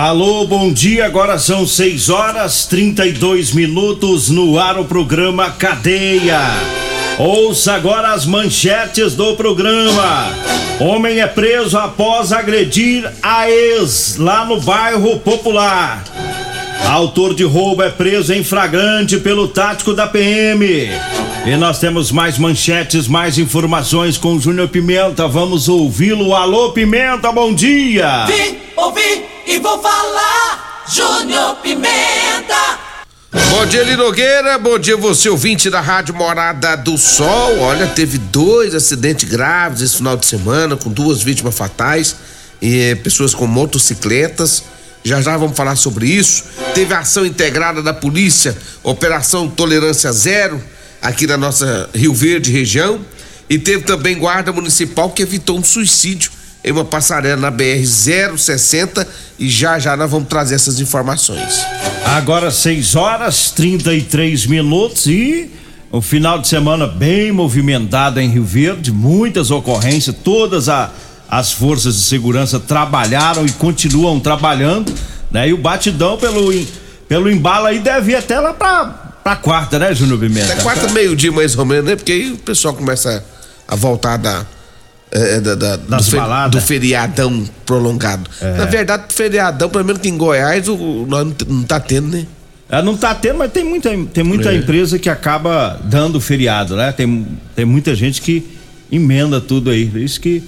Alô, bom dia. Agora são 6 horas 32 minutos no ar o programa Cadeia. Ouça agora as manchetes do programa. Homem é preso após agredir a ex lá no bairro Popular. Autor de roubo é preso em flagrante pelo tático da PM. E nós temos mais manchetes, mais informações com o Júnior Pimenta. Vamos ouvi-lo. Alô, Pimenta, bom dia. Vim, ouvi e vou falar. Júnior Pimenta. Bom dia, Linogueira. Bom dia, você ouvinte da Rádio Morada do Sol. Olha, teve dois acidentes graves esse final de semana, com duas vítimas fatais e eh, pessoas com motocicletas. Já já vamos falar sobre isso. Teve ação integrada da polícia, Operação Tolerância Zero, aqui na nossa Rio Verde região. E teve também guarda municipal que evitou um suicídio em uma passarela na BR 060 e já já nós vamos trazer essas informações. Agora 6 horas 33 minutos e o final de semana bem movimentado em Rio Verde, muitas ocorrências, todas a, as forças de segurança trabalharam e continuam trabalhando, né? E o batidão pelo pelo embalo aí deve ir até lá pra, pra quarta, né, Júnior Pimenta? Até quarta, meio-dia mais ou menos, né? Porque aí o pessoal começa a voltar da é, da, da, do, fe, do, feriadão prolongado. É. Na verdade, feriadão, pelo menos que em Goiás, o, não, não tá tendo, né? É, não tá tendo, mas tem muita, tem muita é. empresa que acaba dando feriado, né? Tem, tem muita gente que emenda tudo aí. Por isso que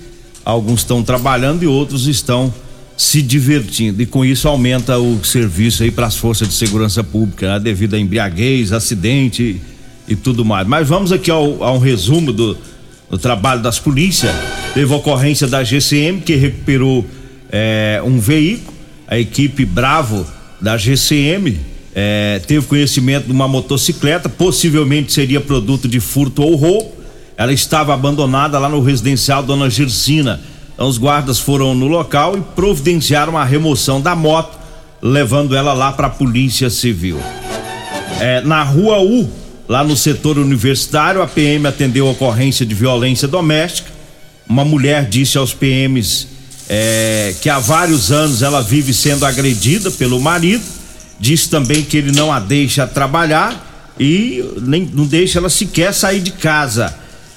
alguns estão trabalhando e outros estão se divertindo. E com isso aumenta o serviço aí para as forças de segurança pública, né? devido a embriaguez, acidente e, tudo mais. Mas vamos aqui ao, a um resumo do, no trabalho das polícias. Teve ocorrência da GCM que recuperou é, um veículo. A equipe Bravo da GCM é, teve conhecimento de uma motocicleta, possivelmente seria produto de furto ou roubo. Ela estava abandonada lá no residencial Dona Gersina. Então, os guardas foram no local e providenciaram a remoção da moto, levando ela lá para a Polícia Civil. É, na rua U, Lá no setor universitário, a PM atendeu a ocorrência de violência doméstica. Uma mulher disse aos PMs é, que há vários anos ela vive sendo agredida pelo marido. Disse também que ele não a deixa trabalhar e nem não deixa ela sequer sair de casa.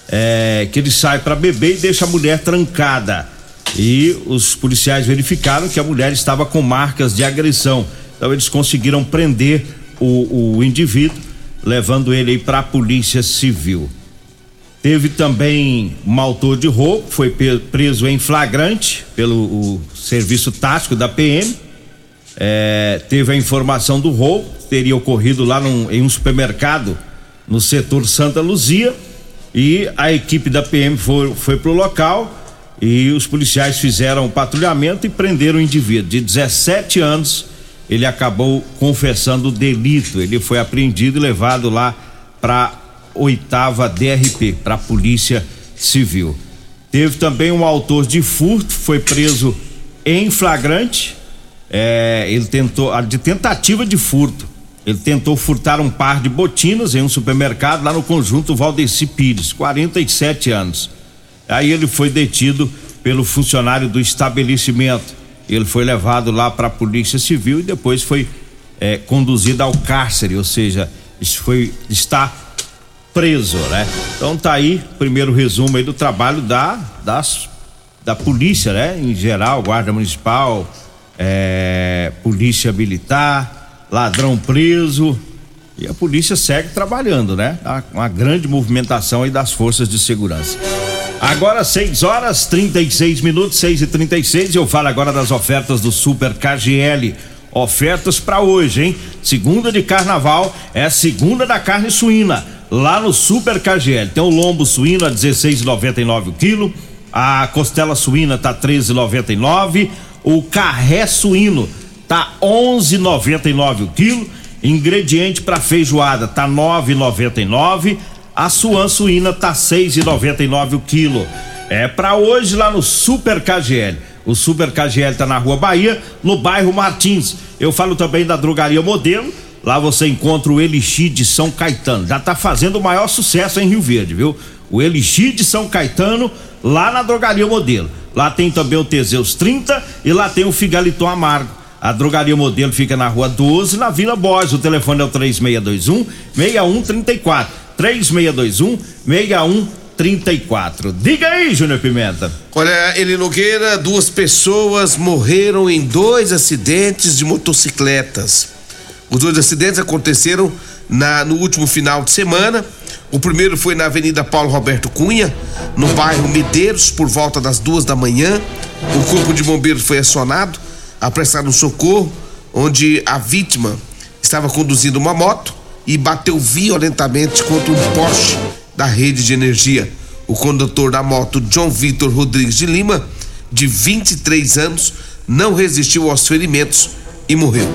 É, que ele sai para beber e deixa a mulher trancada. E os policiais verificaram que a mulher estava com marcas de agressão. Então eles conseguiram prender o, o indivíduo levando ele para a Polícia Civil. Teve também um autor de roubo, foi preso em flagrante pelo serviço tático da PM. É, teve a informação do roubo, teria ocorrido lá num, em um supermercado no setor Santa Luzia. E a equipe da PM foi, foi para o local e os policiais fizeram patrulhamento e prenderam o indivíduo de 17 anos ele acabou confessando o delito. Ele foi apreendido e levado lá para oitava DRP, para a Polícia Civil. Teve também um autor de furto, foi preso em flagrante. É, ele tentou, de tentativa de furto. Ele tentou furtar um par de botinas em um supermercado lá no conjunto Valdeci Pires, 47 anos. Aí ele foi detido pelo funcionário do estabelecimento. Ele foi levado lá para a Polícia Civil e depois foi é, conduzido ao cárcere, ou seja, foi está preso, né? Então tá aí, primeiro resumo aí do trabalho da das, da polícia, né? Em geral, guarda municipal, é, polícia militar, ladrão preso. E a polícia segue trabalhando, né? Há uma grande movimentação aí das forças de segurança. Agora 6 horas 36 minutos, 6 e 36 eu falo agora das ofertas do Super KGL. Ofertas para hoje, hein? Segunda de carnaval é a segunda da carne suína. Lá no Super KGL tem o lombo suíno a 16,99 o quilo, a costela suína tá 13,99, o carré suíno tá 11,99 o quilo, ingrediente para feijoada tá 9,99 a suan suína tá 6,99 o quilo. É para hoje lá no Super KGL. O Super KGL tá na Rua Bahia, no bairro Martins. Eu falo também da Drogaria Modelo. Lá você encontra o Elixir de São Caetano. Já tá fazendo o maior sucesso em Rio Verde, viu? O Elixir de São Caetano, lá na Drogaria Modelo. Lá tem também o Teseus 30 e lá tem o Figaliton Amargo. A Drogaria Modelo fica na Rua 12, na Vila Borges. O telefone é o 3621 6134. 3621 6134. Diga aí, Júnior Pimenta. Olha, Eli Nogueira, duas pessoas morreram em dois acidentes de motocicletas. Os dois acidentes aconteceram na, no último final de semana. O primeiro foi na Avenida Paulo Roberto Cunha, no bairro Medeiros, por volta das duas da manhã. O corpo de bombeiros foi acionado a prestar um socorro, onde a vítima estava conduzindo uma moto e bateu violentamente contra um poste da rede de energia. O condutor da moto, John Vitor Rodrigues de Lima, de 23 anos, não resistiu aos ferimentos e morreu.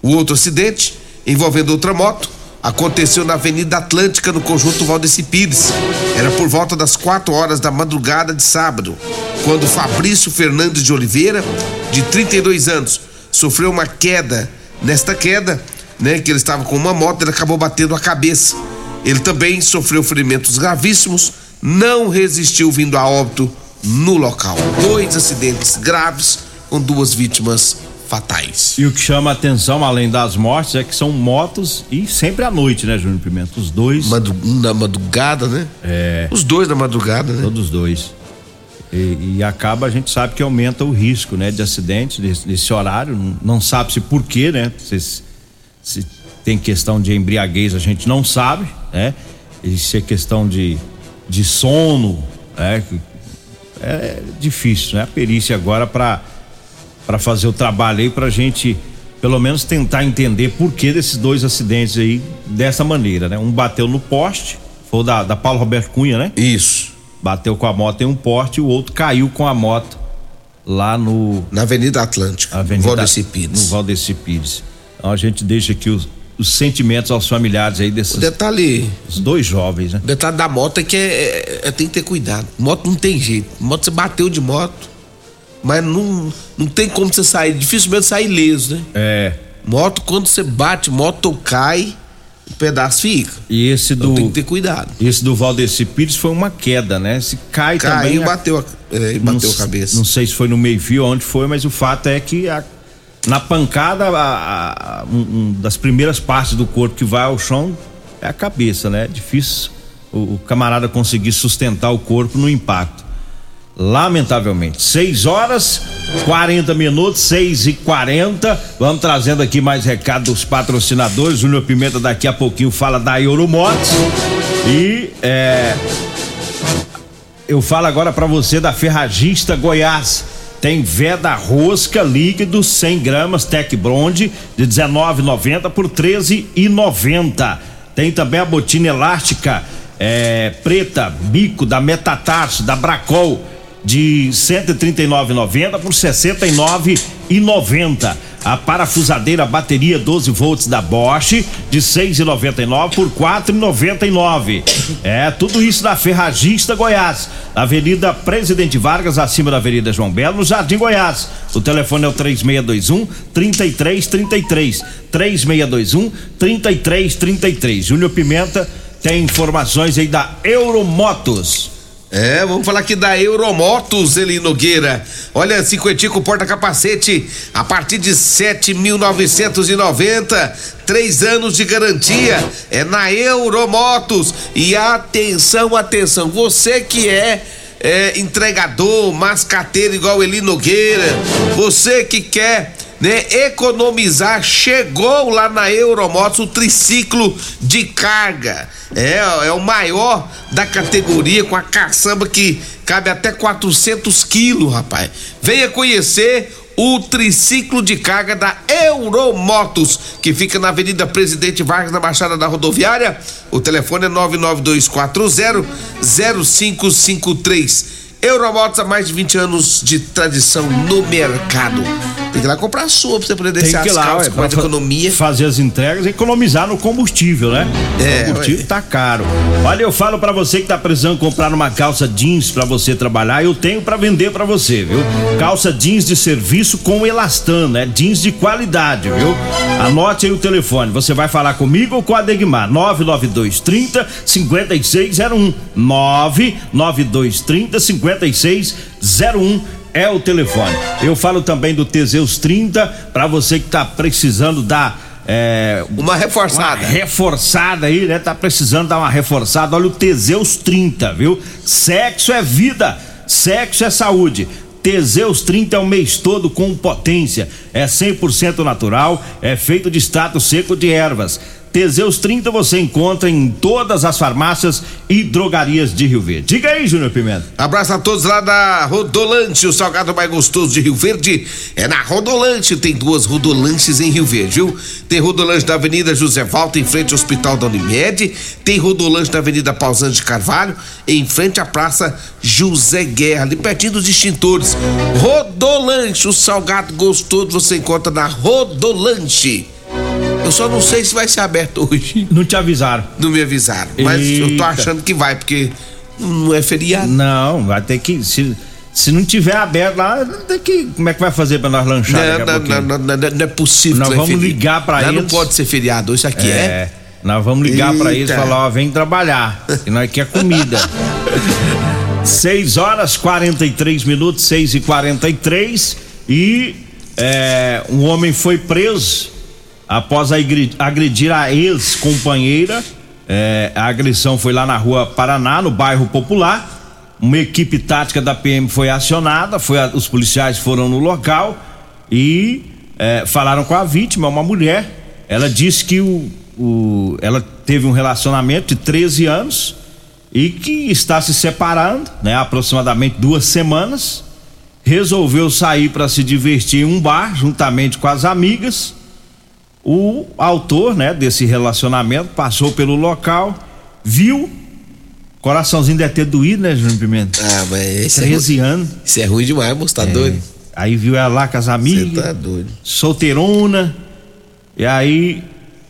O outro acidente, envolvendo outra moto, aconteceu na Avenida Atlântica, no conjunto Valdeci Pires. Era por volta das 4 horas da madrugada de sábado, quando Fabrício Fernandes de Oliveira, de 32 anos, sofreu uma queda. Nesta queda, né, que ele estava com uma moto, ele acabou batendo a cabeça. Ele também sofreu ferimentos gravíssimos, não resistiu vindo a óbito no local. Dois acidentes graves com duas vítimas fatais. E o que chama a atenção, além das mortes, é que são motos e sempre à noite, né, Júnior Pimenta? Os dois. Madru na madrugada, né? É. Os dois na madrugada, né? Todos dois. E, e, acaba, a gente sabe que aumenta o risco, né, de acidentes nesse, horário. Não, não sabe se por quê, né? Vocês se tem questão de embriaguez, a gente não sabe, né? E se é questão de, de sono, né? É difícil, né? A perícia agora para para fazer o trabalho aí pra gente pelo menos tentar entender por que desses dois acidentes aí dessa maneira, né? Um bateu no poste, foi da, da Paulo Roberto Cunha, né? Isso. Bateu com a moto em um poste e o outro caiu com a moto lá no na Avenida Atlântica, Avenida, Valdeci Pires. No Valdeci Pires. Então a gente deixa aqui os, os sentimentos aos familiares aí desses. O detalhe. Os dois jovens, né? O detalhe da moto é que é, é, é, tem que ter cuidado. Moto não tem jeito. Moto você bateu de moto, mas não, não tem como você sair. Dificilmente sair ileso, né? É. Moto, quando você bate, moto cai, o pedaço fica. E esse então do. Então tem que ter cuidado. Esse do Valdeci Pires foi uma queda, né? Se cai Caiu, também. Caiu, bateu, a, é, bateu não, a cabeça. Não sei se foi no meio-fio onde foi, mas o fato é que a na pancada, a, a, um, das primeiras partes do corpo que vai ao chão é a cabeça, né? É difícil o, o camarada conseguir sustentar o corpo no impacto. Lamentavelmente. 6 horas 40 minutos, 6 e 40 Vamos trazendo aqui mais recado dos patrocinadores. Júnior Pimenta daqui a pouquinho fala da Euromotos. E é, eu falo agora para você da Ferragista Goiás. Tem Veda Rosca líquido 100 gramas Tec Bronze de 19,90 por 13,90. Tem também a botina elástica é, preta bico da Metatarso da Bracol de 139,90 por 69,90. A parafusadeira bateria 12 volts da Bosch de 6,99 por 4,99. É tudo isso na Ferragista Goiás, Avenida Presidente Vargas, acima da Avenida João Belo, no Jardim Goiás. O telefone é o 3621 3333. 3621 3333. Júnior Pimenta tem informações aí da Euromotos. É, vamos falar aqui da Euromotos, Eli Nogueira. Olha, cinquentico porta-capacete a partir de 7.990, três anos de garantia. É na Euromotos. E atenção, atenção, você que é, é entregador, mascateiro igual Eli Nogueira, você que quer né, economizar, chegou lá na Euromotos o triciclo de carga. É, é o maior da categoria com a caçamba que cabe até 400 quilos, rapaz. Venha conhecer o triciclo de carga da Euromotos, que fica na Avenida Presidente Vargas, na Baixada da Rodoviária. O telefone é 99240 0553. Euromotos há mais de 20 anos de tradição no mercado. Tem que ir lá comprar a sua pra você poder descer as lá, calças com mais economia. Fazer as entregas e economizar no combustível, né? É, o combustível ué. tá caro. Olha, eu falo pra você que tá precisando comprar uma calça jeans pra você trabalhar, eu tenho pra vender pra você, viu? Calça jeans de serviço com elastano, é jeans de qualidade, viu? Anote aí o telefone, você vai falar comigo ou com a Degmar? 99230 5601. 99230 5601 é o telefone. Eu falo também do Teseus 30 pra você que tá precisando dar é, Uma reforçada. uma reforçada aí, né? Tá precisando dar uma reforçada. Olha o Teseus 30, viu? Sexo é vida, sexo é saúde. Teseus 30 é o mês todo com potência. É 100% natural, é feito de extrato seco de ervas. Teseus 30 você encontra em todas as farmácias e drogarias de Rio Verde. Diga aí, Júnior Pimenta. Abraço a todos lá da Rodolante, o salgado mais gostoso de Rio Verde é na Rodolante. Tem duas Rodolantes em Rio Verde, viu? Tem Rodolante da Avenida José Valta, em frente ao Hospital da Unimed. Tem Rodolante da Avenida Pausante de Carvalho, em frente à Praça José Guerra, ali pertinho dos extintores. Rodolante, o salgado gostoso você encontra na Rodolante. Eu só não sei se vai ser aberto hoje. Não te avisaram. Não me avisaram. Mas eu tô Eita. achando que vai, porque não é feriado. Não, vai ter que. Se, se não tiver aberto lá, tem que. Como é que vai fazer pra nós lanchar? Não, não, não, não, é possível. Nós vamos é ligar pra Não, Não eles. pode ser feriado. Isso aqui é. É, nós vamos ligar pra eles e Eita. falar, ó, vem trabalhar, que nós quer comida. 6 horas 43 minutos, 6 e 43 e é, um homem foi preso após agredir a ex-companheira. É, a agressão foi lá na rua Paraná, no bairro Popular. Uma equipe tática da PM foi acionada, foi a- os policiais foram no local e é, falaram com a vítima, uma mulher. Ela disse que o, o- ela teve um relacionamento de 13 anos e que está se separando, né, aproximadamente duas semanas. Resolveu sair para se divertir em um bar juntamente com as amigas. O autor, né, desse relacionamento passou pelo local, viu, coraçãozinho deve ter doído, né, Júnior Pimenta? Ah, mas é, ruim, 13 anos. isso é ruim demais, moço. Tá doido? Aí viu ela lá com as Você amigas, tá doido. solteirona. E aí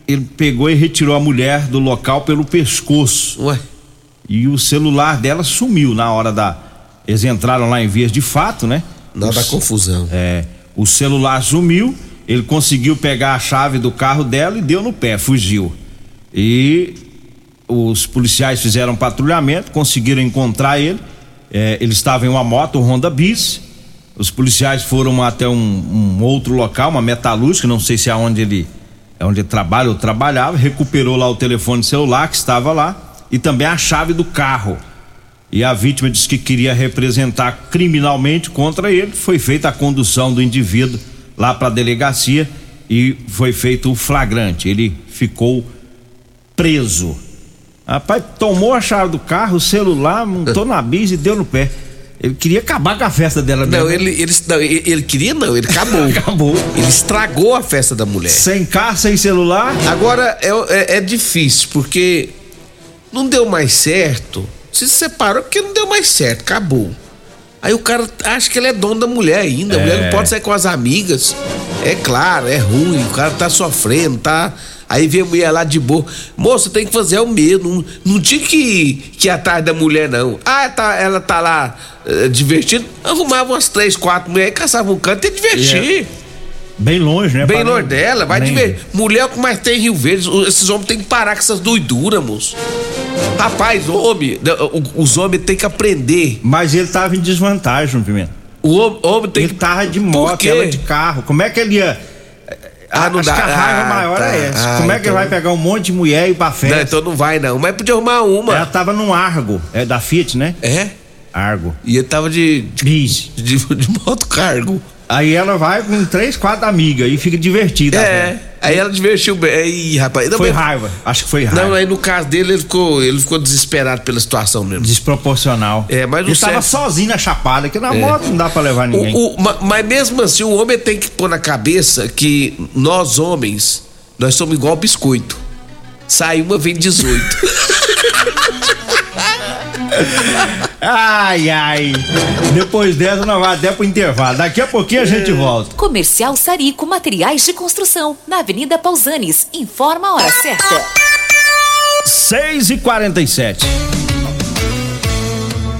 ele pegou e retirou a mulher do local pelo pescoço. Ué, E o celular dela sumiu na hora da. Eles entraram lá em vias de fato, né? O dá c- confusão. É, o celular sumiu, ele conseguiu pegar a chave do carro dela e deu no pé, fugiu. E os policiais fizeram patrulhamento, conseguiram encontrar ele. É, ele estava em uma moto, um Honda Bis. Os policiais foram até um, um outro local, uma metalúrgica, não sei se é onde ele, é onde ele trabalha ou trabalhava, recuperou lá o telefone celular que estava lá e também a chave do carro. E a vítima disse que queria representar criminalmente contra ele. Foi feita a condução do indivíduo lá para a delegacia e foi feito o flagrante. Ele ficou preso. Rapaz, tomou a chave do carro, o celular, montou na bis e deu no pé. Ele queria acabar com a festa dela Não, mesmo. ele, ele, não, ele, ele queria, não, ele acabou. Acabou. Ele estragou a festa da mulher. Sem carro, sem celular. Agora é, é, é difícil, porque não deu mais certo. Se separou porque não deu mais certo, acabou. Aí o cara acha que ele é dono da mulher ainda. A mulher não pode sair com as amigas. É claro, é ruim, o cara tá sofrendo, tá. Aí vem a mulher lá de boa. Moça, tem que fazer o mesmo. Não, não tinha que, que ir atrás da mulher, não. Ah, tá, ela tá lá eh, divertindo. Arrumava umas três, quatro mulheres, caçava um canto e divertir. Bem longe, né? Bem não- longe dela, vai nem- divertir. Mulher é o que mais tem em Rio Verde. Esses homens têm que parar com essas doiduras, moço. Rapaz, homem, os homens têm que aprender. Mas ele tava em desvantagem, Pimenta. O homem, tem Ele que. tava de moto, ela de carro. Como é que ele ia. Ah, não Acho dá. que a raiva Ah, maior tá. é essa. Ah, Como é que ele então- vai pegar um monte de mulher e ir pra festa? Não, então não vai, não. Mas podia arrumar uma. Ela tava num Argo, é da Fiat, né? É? Argo. E ele tava de. de, Bis. de, de moto cargo. Aí ela vai com três, quatro amigas e fica divertida. É. Aí ela divertiu bem. Aí, rapaz. Foi raiva. Acho que foi raiva. Não, aí no caso dele, ele ficou, ele ficou desesperado pela situação mesmo. Desproporcional. É, mas Ele tava certo- sozinho na chapada, que na É. moto não dá pra levar ninguém. O- o- ma- mas mesmo assim, o homem tem que pôr na cabeça que nós homens, nós somos igual biscoito. Sai uma, vem 18. Ai, ai. Depois dessa, nós vamos até pro intervalo. Daqui a pouquinho a gente volta. Comercial Sarico Materiais de Construção, na Avenida Pausanes. Informa a hora certa. 6 e 47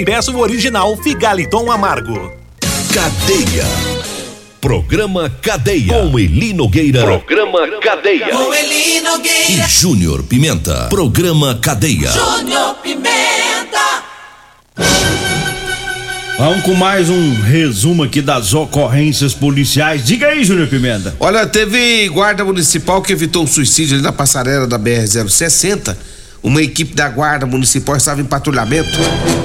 e peça o original Figaliton Amargo. Cadeia. Programa Cadeia. Com Eli Nogueira. Programa Cadeia. Com Eli Nogueira. E Júnior Pimenta. Programa Cadeia. Júnior Pimenta. Vamos com mais um resumo aqui das ocorrências policiais. Diga aí, Júnior Pimenta. Olha, teve guarda municipal que evitou um suicídio ali na passarela da BR-060. Uma equipe da guarda municipal estava em patrulhamento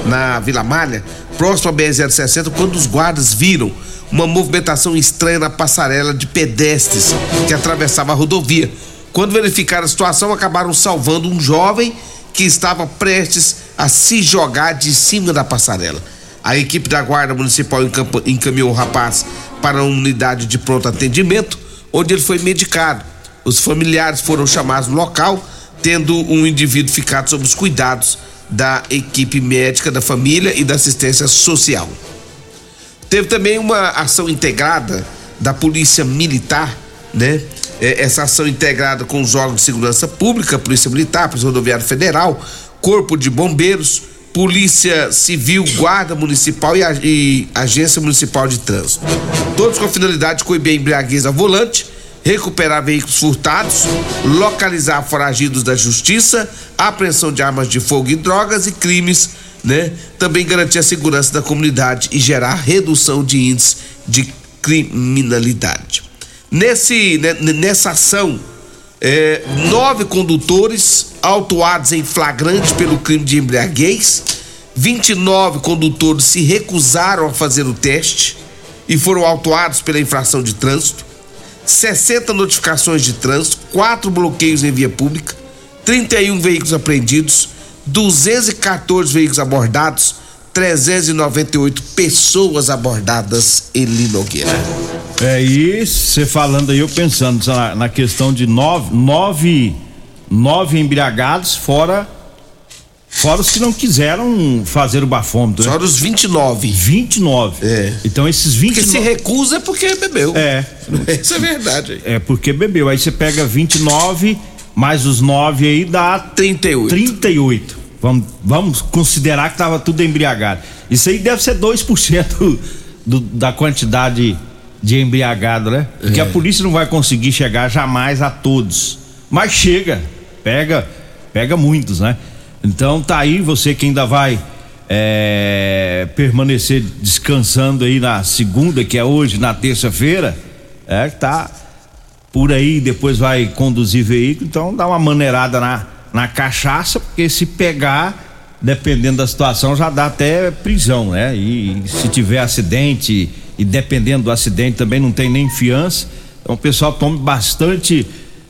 na Vila Malha, próximo à BR-060, quando os guardas viram uma movimentação estranha na passarela de pedestres que atravessava a rodovia. Quando verificaram a situação, acabaram salvando um jovem que estava prestes a se jogar de cima da passarela. A equipe da Guarda Municipal encaminhou o rapaz para uma unidade de pronto atendimento, onde ele foi medicado. Os familiares foram chamados no local, tendo um indivíduo ficado sob os cuidados da equipe médica da família e da assistência social. Teve também uma ação integrada da Polícia Militar, né? É, Essa ação integrada com os órgãos de segurança pública, Polícia Militar, Polícia Rodoviária Federal, Corpo de Bombeiros, Polícia Civil, Guarda Municipal e, a- e Agência Municipal de Trânsito. Todos com a finalidade de coibir a embriaguez ao volante, recuperar veículos furtados, localizar foragidos da justiça, apreensão de armas de fogo e drogas e crimes, né? Também garantir a segurança da comunidade e gerar redução de índice de criminalidade. Nesse, né, nessa ação, é, nove condutores autuados em flagrante pelo crime de embriaguez, 29 condutores se recusaram a fazer o teste e foram autuados pela infração de trânsito. 60 notificações de trânsito, 4 bloqueios em via pública, 31 veículos apreendidos, 214 veículos abordados, 398 pessoas abordadas em Linogueira. É, e você falando aí, eu pensando na, na questão de nove, nove, nove embriagados, fora fora os que não quiseram fazer o bafômetro. Fora os 29. 29. É. Então esses 29. Porque se recusa é porque bebeu. É. Isso é verdade. É porque bebeu. Aí você pega 29, mais os 9 aí dá 38. 38. Vamos, vamos considerar que tava tudo embriagado. Isso aí deve ser 2% do, da quantidade de embriagado, né? Porque É. a polícia não vai conseguir chegar jamais a todos. Mas chega, pega, pega muitos, né? Então tá aí você que ainda vai é, permanecer descansando aí na segunda, que é hoje, na terça-feira, é tá por aí, depois vai conduzir veículo, então dá uma maneirada na, na cachaça, porque se pegar, dependendo da situação, já dá até prisão, né? E, se tiver acidente, e dependendo do acidente também não tem nem fiança, então o pessoal tome bastante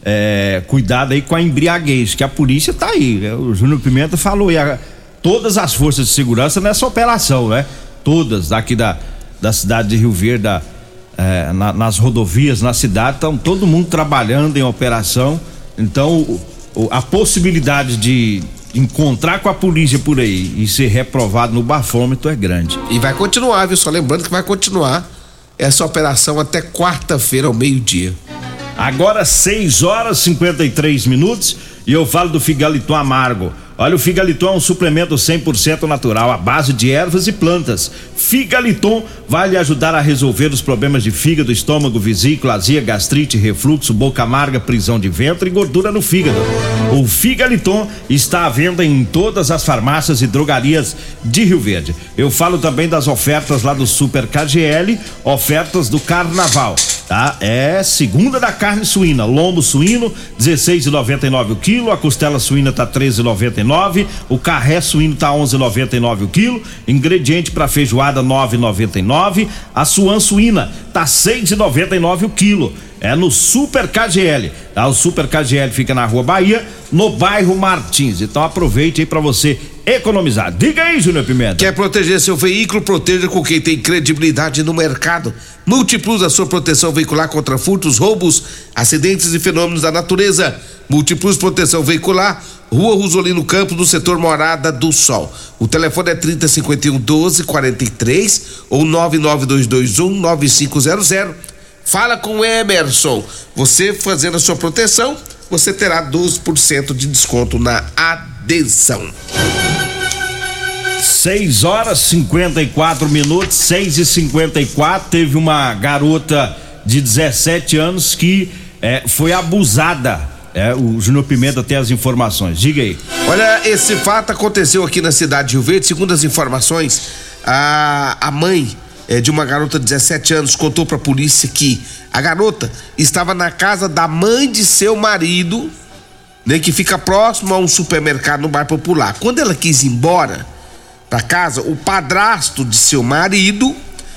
é, cuidado aí com a embriaguez, que a polícia tá aí, né? o Júnior Pimenta falou, e a- todas as forças de segurança nessa operação, né? Todas daqui da, da cidade de Rio Verde, da, é, na- nas rodovias, na cidade, estão todo mundo trabalhando em operação. Então, o- o- a possibilidade de encontrar com a polícia por aí e ser reprovado no bafômetro é grande. E vai continuar, viu? Só lembrando que vai continuar essa operação até quarta-feira ao meio-dia. Agora 6 horas e 53 minutos e eu falo do Figaliton Amargo. Olha, o Figaliton é um suplemento 100% natural à base de ervas e plantas. Figaliton vai lhe ajudar a resolver os problemas de fígado, estômago, vesícula, azia, gastrite, refluxo, boca amarga, prisão de ventre e gordura no fígado. O Figaliton está à venda em todas as farmácias e drogarias de Rio Verde. Eu falo também das ofertas lá do Super KGL, ofertas do Carnaval tá? É segunda da carne suína, lombo suíno 16,99 o quilo, a costela suína tá 13,99, o carré suíno tá 11,99 o quilo, ingrediente para feijoada 9,99, a suan suína tá 6,99 o quilo. É no Super KGL, tá? O Super KGL fica na Rua Bahia, no bairro Martins. Então aproveite aí para você economizar. Diga aí, Júnior Pimenta. Quer proteger seu veículo? Proteja com quem tem credibilidade no mercado. Multiplus a sua proteção veicular contra furtos, roubos, acidentes e fenômenos da natureza. Múltiplos Proteção Veicular, Rua Rosolino Campos, no setor Morada do Sol. O telefone é 3051 1243 ou 99221 9500. Fala com o Emerson. Você fazendo a sua proteção, você terá 12% de desconto na adesão. 6 horas 54 minutos, 6 e 54 Teve uma garota de 17 anos que eh, foi abusada. É, o Júnior Pimenta tem as informações. Diga aí. Olha, esse fato aconteceu aqui na cidade de Rio Verde. Segundo as informações, a, a mãe eh, de uma garota de 17 anos contou pra polícia que a garota estava na casa da mãe de seu marido, né, que fica próximo a um supermercado no bairro Popular. Quando ela quis ir embora pra casa, o padrasto de seu marido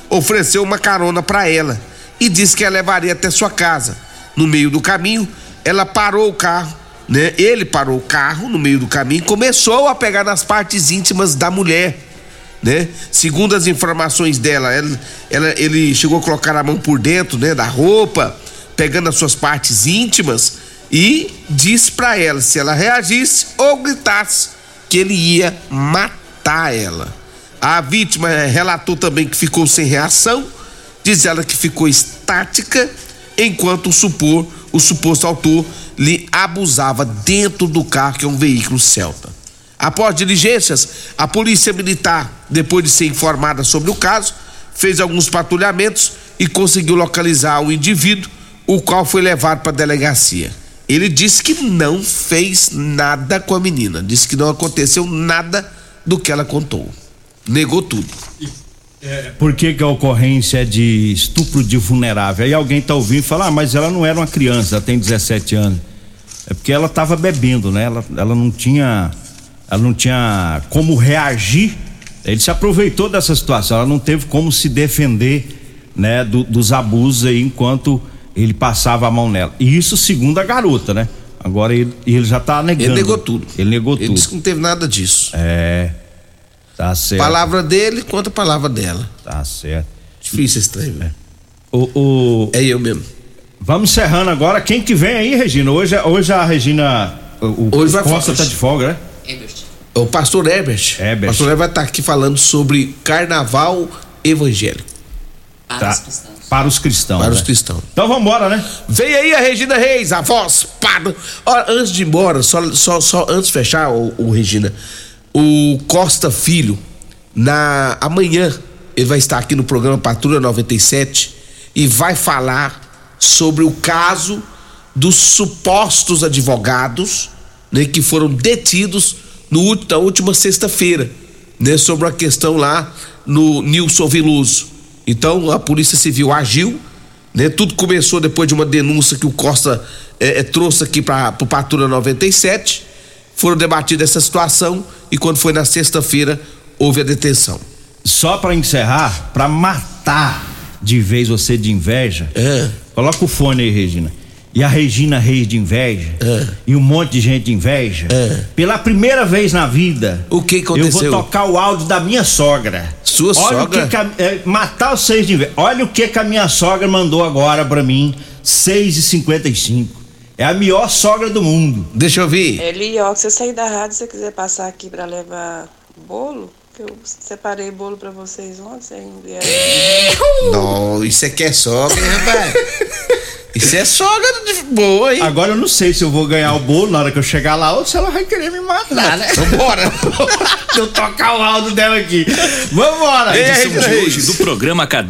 ofereceu uma carona pra ela e disse que a levaria até sua casa. No meio do caminho, ela parou o carro, né? Ele parou o carro no meio do caminho e começou a pegar nas partes íntimas da mulher, né? Segundo as informações dela, ela, ela- ele chegou a colocar a mão por dentro, né, da roupa, pegando as suas partes íntimas e disse pra ela se ela reagisse ou gritasse que ele ia matar ela. A vítima relatou também que ficou sem reação, diz ela que ficou estática enquanto supor, o suposto autor lhe abusava dentro do carro que é um veículo Celta. Após diligências, a polícia militar, depois de ser informada sobre o caso, fez alguns patrulhamentos e conseguiu localizar o indivíduo, o qual foi levado para a delegacia. Ele disse que não fez nada com a menina, disse que não aconteceu nada do que ela contou. Negou tudo. Por que, que a ocorrência é de estupro de vulnerável? Aí alguém tá ouvindo e fala, ah, mas ela não era uma criança, ela tem 17 anos. É porque ela estava bebendo, né? Ela, ela não tinha. Ela não tinha como reagir. Ele se aproveitou dessa situação, ela não teve como se defender, né, do- dos abusos aí enquanto ele passava a mão nela. E isso segundo a garota, né? Agora ele, ele já tá negando. Ele negou tudo. Ele negou Ele tudo. disse que não teve nada disso. É. Tá certo. Palavra dele contra a palavra dela. Tá certo. Difícil esse trem, velho. O, o... É eu mesmo. Vamos encerrando agora. Quem que vem aí, Regina? Hoje, hoje a Regina. O, o Hoje vai Costa tá de folga, né? O pastor Herbert. Herbert. O pastor Herbert vai estar aqui falando sobre carnaval evangélico. Tá. Para os cristãos. Para os né? cristãos. Então vambora, né? Vem aí a Regina Reis, a voz padre. Olha, antes de ir embora, só, só, só antes de fechar, o, o Regina, o Costa Filho, na amanhã, ele vai estar aqui no programa Patrulha 97 e vai falar sobre o caso dos supostos advogados né, que foram detidos no, na última sexta-feira, né, sobre a questão lá no Nilson Veloso. Então a Polícia Civil agiu, né? Tudo começou depois de uma denúncia que o Costa eh, eh, trouxe aqui para o Patrulha 97. Foram debatida essa situação e quando foi na sexta-feira houve a detenção. Só pra encerrar, pra matar de vez você de inveja, É. coloca o fone aí, Regina. E a Regina Reis de inveja, É. e um monte de gente de inveja, pela primeira vez na vida, O que aconteceu? eu vou tocar o áudio da minha sogra. Sua Olha sogra? O que que a- é, matar vocês de inveja. Olha o que, que a minha sogra mandou agora pra mim, 6 e 55 É a melhor sogra do mundo. Deixa eu ver. Eli, ó, se você sair da rádio, se você quiser passar aqui pra levar bolo, que eu separei bolo pra vocês ontem, vocês não isso aqui é sogra, hein, rapaz? Isso é sogra de boa, hein? Agora eu não sei se eu vou ganhar o bolo na hora que eu chegar lá ou se ela vai querer me matar, né? Vambora! eu tocar o áudio dela aqui. Vambora! Edição de hoje do programa Cadeia.